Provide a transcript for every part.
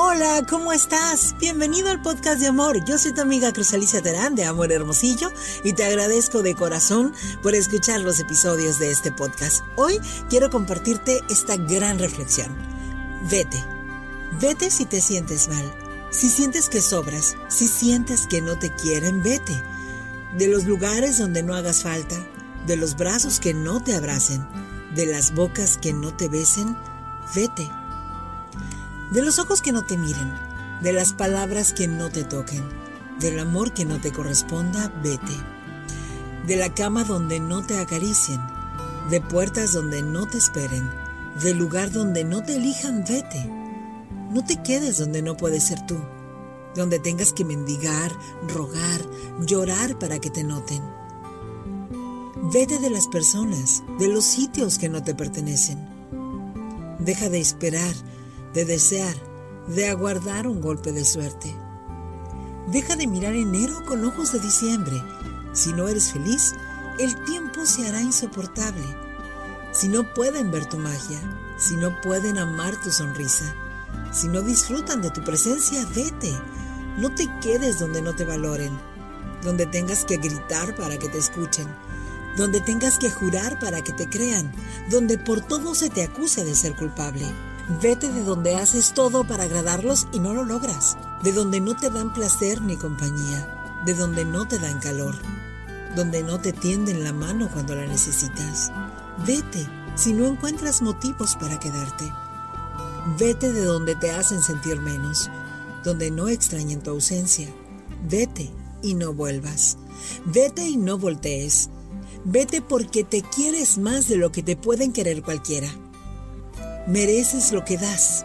Hola, ¿cómo estás? Bienvenido al podcast de amor. Yo soy tu amiga Cruz Alicia Terán de Amor Hermosillo y te agradezco de corazón por escuchar los episodios de este podcast. Hoy quiero compartirte esta gran reflexión. Vete. Vete si te sientes mal, si sientes que sobras, si sientes que no te quieren, vete. De los lugares donde no hagas falta, de los brazos que no te abracen, de las bocas que no te besen, vete. De los ojos que no te miren, de las palabras que no te toquen, del amor que no te corresponda, vete. De la cama donde no te acaricien, de puertas donde no te esperen, del lugar donde no te elijan, vete. No te quedes donde no puedes ser tú, donde tengas que mendigar, rogar, llorar para que te noten. Vete de las personas, de los sitios que no te pertenecen. Deja de esperar, de desear, de aguardar un golpe de suerte. Deja de mirar enero con ojos de diciembre. Si no eres feliz, el tiempo se hará insoportable. Si no pueden ver tu magia, si no pueden amar tu sonrisa, si no disfrutan de tu presencia, vete. No te quedes donde no te valoren, donde tengas que gritar para que te escuchen, donde tengas que jurar para que te crean, donde por todo se te acuse de ser culpable. Vete de donde haces todo para agradarlos y no lo logras, de donde no te dan placer ni compañía, de donde no te dan calor, donde no te tienden la mano cuando la necesitas. Vete si no encuentras motivos para quedarte. Vete de donde te hacen sentir menos, donde no extrañen tu ausencia. Vete y no vuelvas. Vete y no voltees. Vete porque te quieres más de lo que te pueden querer cualquiera. Mereces lo que das.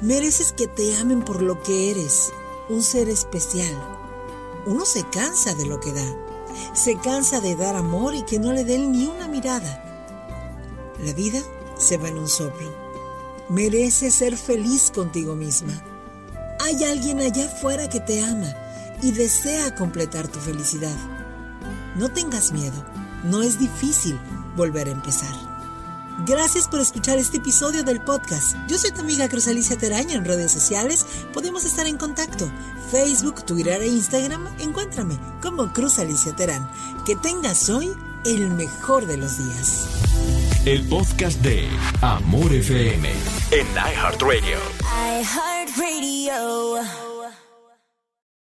Mereces que te amen por lo que eres, un ser especial. Uno se cansa de lo que da. Se cansa de dar amor y que no le den ni una mirada. La vida se va en un soplo Mereces ser feliz contigo misma. Hay alguien allá afuera que te ama y desea completar tu felicidad. No tengas miedo, no es difícil volver a empezar. Gracias por escuchar este episodio del podcast. Yo soy tu amiga Cruz Alicia Teraña en redes sociales. Podemos estar en contacto. Facebook, Twitter e Instagram. Encuéntrame como Cruz Alicia Terán. Que tengas hoy el mejor de los días. El podcast de Amor FM en iHeartRadio. iHeartRadio.